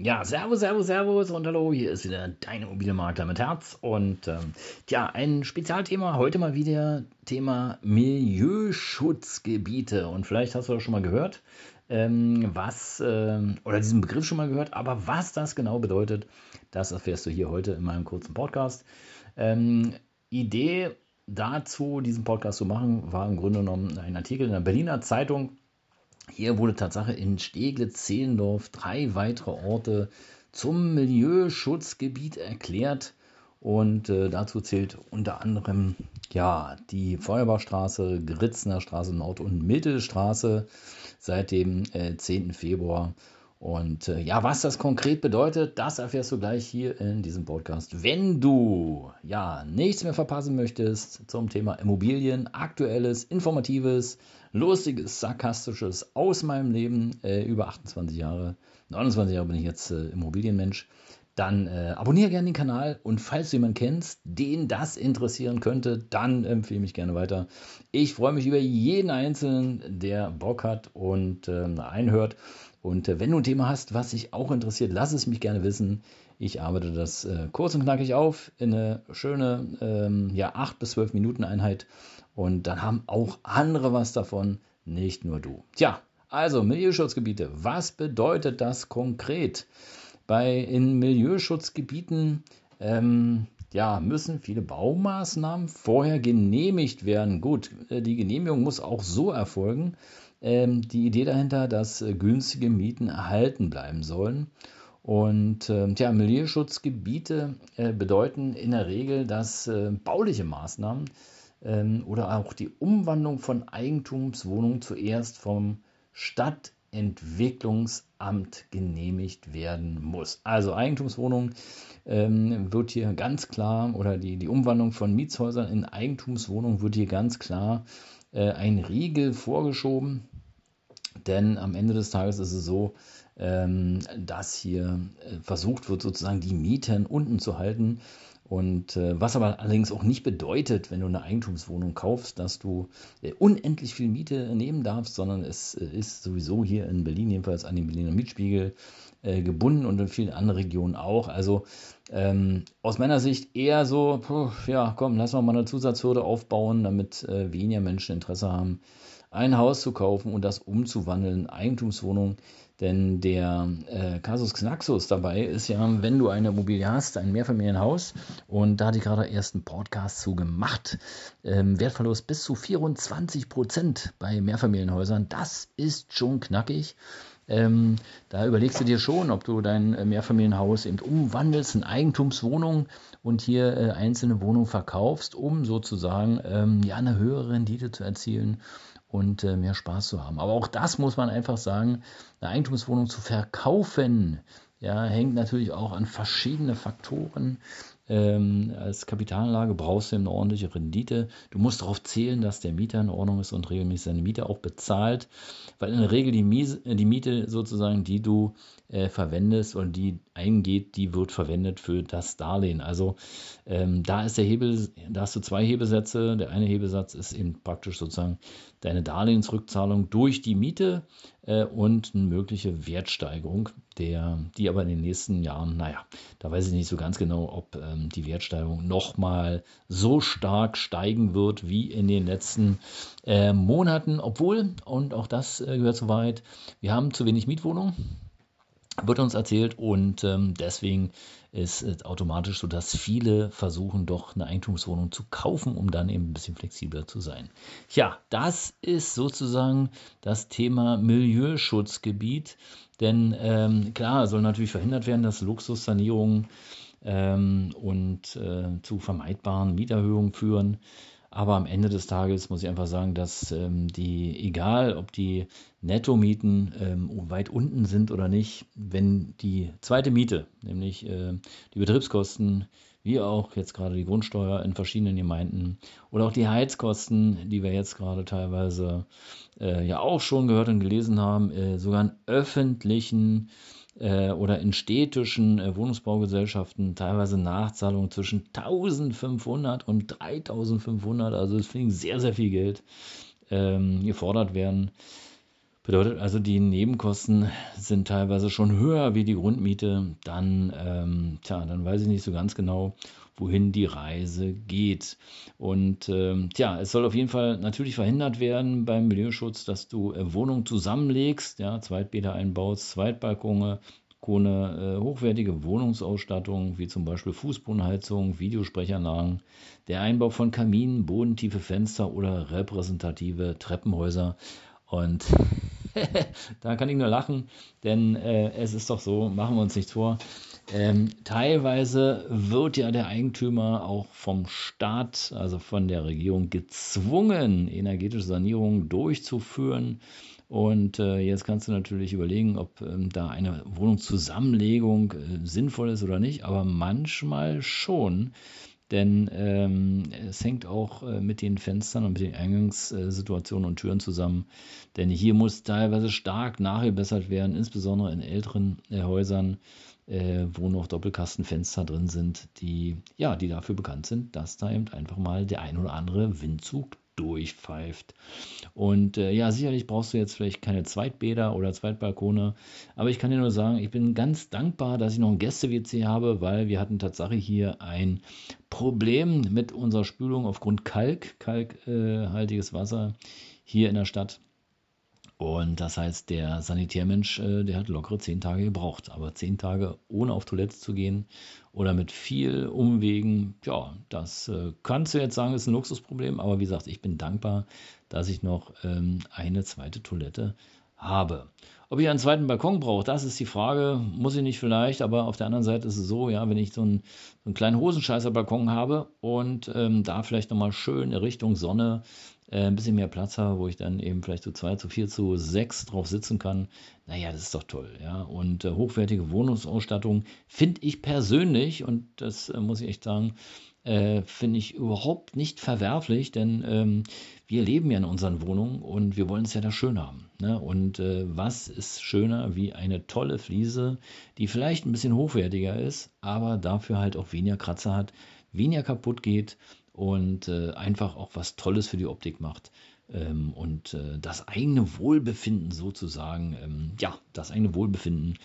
Ja, Servus, Servus, Servus und hallo, hier ist wieder dein Immobilienmakler mit Herz und ähm, ja, ein Spezialthema, heute mal wieder Thema Milieuschutzgebiete und vielleicht hast du das schon mal gehört, ähm, was, äh, oder diesen Begriff schon mal gehört, aber was das genau bedeutet, das erfährst du hier heute in meinem kurzen Podcast. Ähm, Idee dazu, diesen Podcast zu machen, war im Grunde genommen ein Artikel in der Berliner Zeitung, hier wurde Tatsache in Steglitz-Zehlendorf drei weitere Orte zum Milieuschutzgebiet erklärt. Und äh, dazu zählt unter anderem ja, die Feuerbachstraße, Gritzner Straße Nord- und Mittelstraße seit dem äh, 10. Februar. Und äh, ja, was das konkret bedeutet, das erfährst du gleich hier in diesem Podcast. Wenn du ja nichts mehr verpassen möchtest zum Thema Immobilien, aktuelles, informatives, lustiges, sarkastisches aus meinem Leben äh, über 28 Jahre, 29 Jahre bin ich jetzt äh, Immobilienmensch, dann äh, abonniere gerne den Kanal und falls du jemanden kennst, den das interessieren könnte, dann empfehle mich gerne weiter. Ich freue mich über jeden Einzelnen, der Bock hat und äh, einhört. Und äh, wenn du ein Thema hast, was dich auch interessiert, lass es mich gerne wissen. Ich arbeite das äh, kurz und knackig auf in eine schöne ähm, ja, 8 bis 12 Minuten Einheit. Und dann haben auch andere was davon, nicht nur du. Tja, also Milieuschutzgebiete. Was bedeutet das konkret? Bei in Milieuschutzgebieten ähm, ja, müssen viele Baumaßnahmen vorher genehmigt werden. Gut, äh, die Genehmigung muss auch so erfolgen, ähm, die Idee dahinter, dass äh, günstige Mieten erhalten bleiben sollen. Und äh, tja, Milieuschutzgebiete äh, bedeuten in der Regel, dass äh, bauliche Maßnahmen ähm, oder auch die Umwandlung von Eigentumswohnungen zuerst vom Stadtentwicklungsamt genehmigt werden muss. Also Eigentumswohnung ähm, wird hier ganz klar oder die, die Umwandlung von Mietshäusern in Eigentumswohnungen wird hier ganz klar äh, ein Riegel vorgeschoben. Denn am Ende des Tages ist es so, ähm, dass hier äh, versucht wird, sozusagen die Mieten unten zu halten. Und äh, was aber allerdings auch nicht bedeutet, wenn du eine Eigentumswohnung kaufst, dass du äh, unendlich viel Miete nehmen darfst, sondern es äh, ist sowieso hier in Berlin, jedenfalls an den Berliner Mietspiegel, äh, gebunden und in vielen anderen Regionen auch. Also ähm, aus meiner Sicht eher so, puh, ja, komm, lass mal eine Zusatzhürde aufbauen, damit äh, weniger Menschen Interesse haben, ein Haus zu kaufen und das umzuwandeln in Eigentumswohnung. Denn der äh, Casus Knaxus dabei ist ja, wenn du eine Immobilie hast, ein Mehrfamilienhaus, und da hatte ich gerade erst einen Podcast zu gemacht, ähm, Wertverlust bis zu 24 Prozent bei Mehrfamilienhäusern, das ist schon knackig. Ähm, da überlegst du dir schon, ob du dein äh, Mehrfamilienhaus eben umwandelst in Eigentumswohnung und hier äh, einzelne Wohnungen verkaufst, um sozusagen ähm, ja eine höhere Rendite zu erzielen und äh, mehr Spaß zu haben. Aber auch das muss man einfach sagen, eine Eigentumswohnung zu verkaufen, ja, hängt natürlich auch an verschiedene Faktoren. Ähm, als Kapitalanlage brauchst du eine ordentliche Rendite. Du musst darauf zählen, dass der Mieter in Ordnung ist und regelmäßig seine Miete auch bezahlt, weil in der Regel die, die Miete sozusagen, die du äh, verwendest oder die eingeht, die wird verwendet für das Darlehen. Also ähm, da ist der Hebel, da hast du zwei Hebesätze. Der eine Hebesatz ist eben praktisch sozusagen deine Darlehensrückzahlung durch die Miete äh, und eine mögliche Wertsteigerung, der, die aber in den nächsten Jahren, naja, da weiß ich nicht so ganz genau, ob ähm, die Wertsteigerung nochmal so stark steigen wird wie in den letzten äh, Monaten, obwohl, und auch das äh, gehört soweit, wir haben zu wenig Mietwohnungen wird uns erzählt und ähm, deswegen ist es automatisch so, dass viele versuchen, doch eine Eigentumswohnung zu kaufen, um dann eben ein bisschen flexibler zu sein. Ja, das ist sozusagen das Thema Milieuschutzgebiet, denn ähm, klar soll natürlich verhindert werden, dass Luxussanierungen ähm, und äh, zu vermeidbaren Mieterhöhungen führen. Aber am Ende des Tages muss ich einfach sagen, dass ähm, die, egal ob die Nettomieten ähm, weit unten sind oder nicht, wenn die zweite Miete, nämlich äh, die Betriebskosten, wie auch jetzt gerade die Grundsteuer in verschiedenen Gemeinden oder auch die Heizkosten, die wir jetzt gerade teilweise äh, ja auch schon gehört und gelesen haben, äh, sogar in öffentlichen oder in städtischen äh, Wohnungsbaugesellschaften teilweise Nachzahlungen zwischen 1500 und 3500, also finde ich sehr, sehr viel Geld, ähm, gefordert werden. Bedeutet also, die Nebenkosten sind teilweise schon höher wie die Grundmiete. Dann, ähm, tja, dann weiß ich nicht so ganz genau, wohin die Reise geht. Und ähm, tja, es soll auf jeden Fall natürlich verhindert werden beim Milieuschutz, dass du äh, Wohnungen zusammenlegst, ja, Zweitbäder einbaust, Zweitbalkone, Kone, äh, hochwertige Wohnungsausstattung, wie zum Beispiel Fußbodenheizung, Videosprechanlagen, der Einbau von Kaminen, bodentiefe Fenster oder repräsentative Treppenhäuser. Und da kann ich nur lachen, denn äh, es ist doch so, machen wir uns nichts vor. Ähm, teilweise wird ja der Eigentümer auch vom Staat, also von der Regierung, gezwungen, energetische Sanierungen durchzuführen. Und äh, jetzt kannst du natürlich überlegen, ob ähm, da eine Wohnungszusammenlegung äh, sinnvoll ist oder nicht, aber manchmal schon. Denn ähm, es hängt auch äh, mit den Fenstern und mit den Eingangssituationen und Türen zusammen. Denn hier muss teilweise stark nachgebessert werden, insbesondere in älteren äh, Häusern, äh, wo noch Doppelkastenfenster drin sind, die, ja, die dafür bekannt sind, dass da eben einfach mal der ein oder andere Windzug durchpfeift. Und äh, ja, sicherlich brauchst du jetzt vielleicht keine Zweitbäder oder Zweitbalkone, aber ich kann dir nur sagen, ich bin ganz dankbar, dass ich noch ein Gäste-WC habe, weil wir hatten tatsächlich hier ein Problem mit unserer Spülung aufgrund Kalk, kalkhaltiges äh, Wasser hier in der Stadt. Und das heißt, der Sanitärmensch, äh, der hat lockere zehn Tage gebraucht. Aber zehn Tage ohne auf Toilette zu gehen oder mit viel Umwegen, ja, das äh, kannst du jetzt sagen, ist ein Luxusproblem. Aber wie gesagt, ich bin dankbar, dass ich noch ähm, eine zweite Toilette habe. Ob ich einen zweiten Balkon brauche, das ist die Frage. Muss ich nicht vielleicht, aber auf der anderen Seite ist es so, ja, wenn ich so einen, so einen kleinen Hosenscheißer-Balkon habe und ähm, da vielleicht nochmal schön Richtung Sonne äh, ein bisschen mehr Platz habe, wo ich dann eben vielleicht zu zwei, zu vier, zu sechs drauf sitzen kann, naja, das ist doch toll, ja. Und äh, hochwertige Wohnungsausstattung finde ich persönlich, und das äh, muss ich echt sagen, äh, finde ich überhaupt nicht verwerflich, denn ähm, wir leben ja in unseren Wohnungen und wir wollen es ja da schön haben. Ne? Und äh, was ist schöner wie eine tolle Fliese, die vielleicht ein bisschen hochwertiger ist, aber dafür halt auch weniger Kratzer hat, weniger kaputt geht und äh, einfach auch was Tolles für die Optik macht. Ähm, und äh, das eigene Wohlbefinden sozusagen, ähm, ja, das eigene Wohlbefinden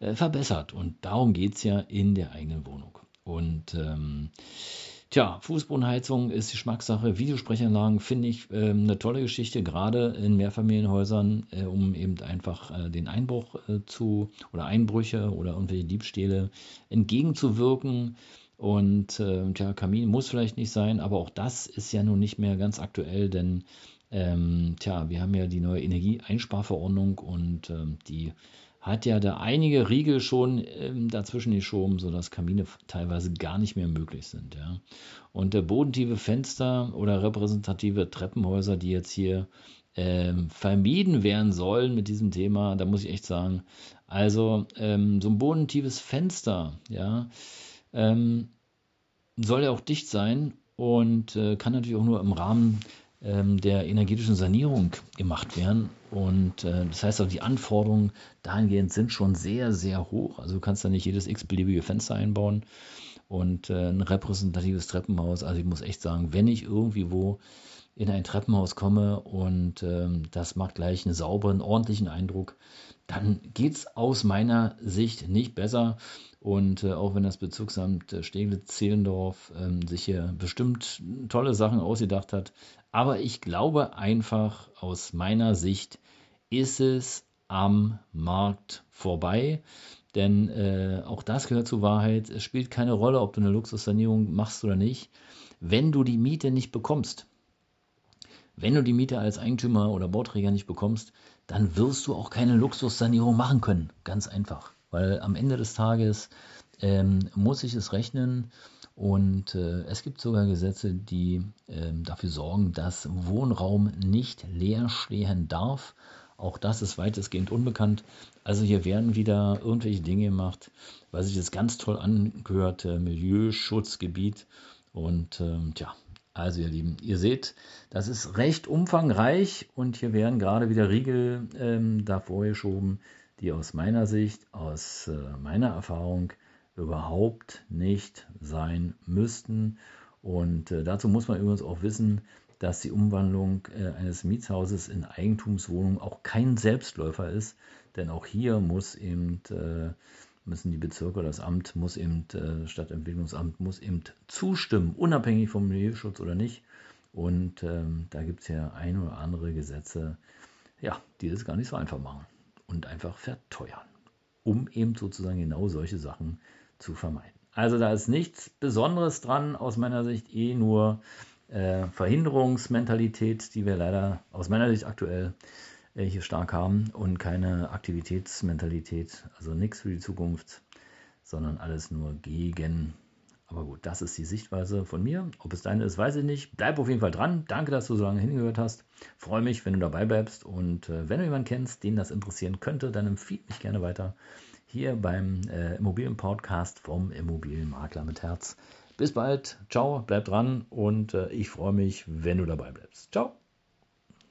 äh, verbessert. Und darum geht es ja in der eigenen Wohnung. Und ähm, Tja, Fußbodenheizung ist die Schmackssache. Videosprechanlagen finde ich äh, eine tolle Geschichte, gerade in Mehrfamilienhäusern, äh, um eben einfach äh, den Einbruch äh, zu oder Einbrüche oder irgendwelche Diebstähle entgegenzuwirken. Und äh, tja, Kamin muss vielleicht nicht sein, aber auch das ist ja nun nicht mehr ganz aktuell, denn ähm, tja, wir haben ja die neue Energieeinsparverordnung und ähm, die hat ja da einige Riegel schon ähm, dazwischen geschoben, sodass Kamine teilweise gar nicht mehr möglich sind. Ja. Und der bodentiefe Fenster oder repräsentative Treppenhäuser, die jetzt hier ähm, vermieden werden sollen mit diesem Thema, da muss ich echt sagen, also ähm, so ein bodentiefes Fenster, ja, ähm, soll ja auch dicht sein und äh, kann natürlich auch nur im Rahmen ähm, der energetischen Sanierung gemacht werden. Und äh, das heißt auch, die Anforderungen dahingehend sind schon sehr, sehr hoch. Also du kannst da nicht jedes x-beliebige Fenster einbauen und äh, ein repräsentatives Treppenhaus. Also ich muss echt sagen, wenn ich irgendwie wo in ein Treppenhaus komme und ähm, das macht gleich einen sauberen, ordentlichen Eindruck, dann geht es aus meiner Sicht nicht besser. Und äh, auch wenn das Bezirksamt äh, Steglitz-Zehlendorf ähm, sich hier bestimmt tolle Sachen ausgedacht hat, aber ich glaube einfach aus meiner Sicht ist es am Markt vorbei. Denn äh, auch das gehört zur Wahrheit. Es spielt keine Rolle, ob du eine Luxussanierung machst oder nicht. Wenn du die Miete nicht bekommst, wenn du die Miete als Eigentümer oder Bauträger nicht bekommst, dann wirst du auch keine Luxussanierung machen können. Ganz einfach. Weil am Ende des Tages ähm, muss ich es rechnen und äh, es gibt sogar Gesetze, die äh, dafür sorgen, dass Wohnraum nicht leer stehen darf, Auch das ist weitestgehend unbekannt. Also hier werden wieder irgendwelche Dinge gemacht, weil sich das ganz toll angehört, äh, Milieuschutzgebiet. Und ähm, tja, also ihr Lieben, ihr seht, das ist recht umfangreich und hier werden gerade wieder Riegel ähm, davor geschoben, die aus meiner Sicht, aus äh, meiner Erfahrung überhaupt nicht sein müssten. Und äh, dazu muss man übrigens auch wissen, dass die Umwandlung äh, eines Mietshauses in Eigentumswohnung auch kein Selbstläufer ist, denn auch hier muss eben müssen die Bezirke, das Amt muss eben, Stadtentwicklungsamt muss eben zustimmen, unabhängig vom Milieuschutz oder nicht. Und ähm, da gibt es ja ein oder andere Gesetze, ja, die das gar nicht so einfach machen und einfach verteuern, um eben sozusagen genau solche Sachen zu vermeiden. Also da ist nichts Besonderes dran, aus meiner Sicht eh nur äh, Verhinderungsmentalität, die wir leider aus meiner Sicht aktuell äh, hier stark haben und keine Aktivitätsmentalität, also nichts für die Zukunft, sondern alles nur gegen. Aber gut, das ist die Sichtweise von mir. Ob es deine ist, weiß ich nicht. Bleib auf jeden Fall dran. Danke, dass du so lange hingehört hast. Freue mich, wenn du dabei bleibst. Und äh, wenn du jemanden kennst, den das interessieren könnte, dann empfehle mich gerne weiter hier beim äh, Immobilien-Podcast vom Immobilienmakler mit Herz. Bis bald. Ciao, bleib dran und äh, ich freue mich, wenn du dabei bleibst. Ciao.